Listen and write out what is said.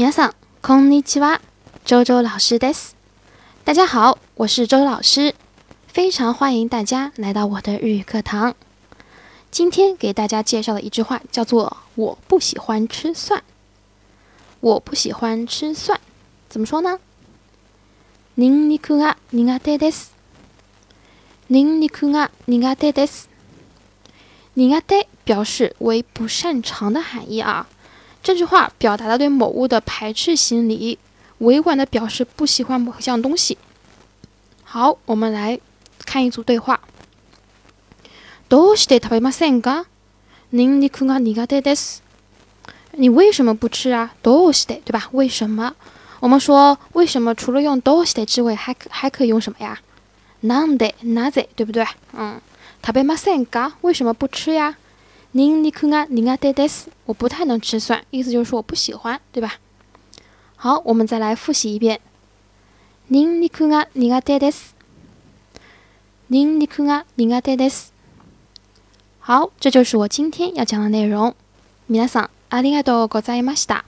皆さん、こんにちは。周周老师です。大家好，我是周老师，非常欢迎大家来到我的日语课堂。今天给大家介绍的一句话叫做“我不喜欢吃蒜”。我不喜欢吃蒜，怎么说呢？ニンニクが苦手です。ニンニクが苦手です。苦手表示为不擅长的含义啊。 这句话表达了对某物的排斥心理，委婉的表示不喜欢某项东西。好，我们来看一组对话。どうして食べませんか？ニンニクが苦手です。你为什么不吃啊？どうして，对吧？为什么？我们说为什么除了用どうして之外，还还可以用什么呀？なんで、なぜ，对不对？嗯，食べませんか？为什么不吃呀？ ニンニクが苦手です。我不太能吃蒜，意思就是说我不喜欢，对吧？好，我们再来复习一遍。ニンニクが苦手です。ニンニクが苦手です。好，这就是我今天要讲的内容。皆さんありがとうございました。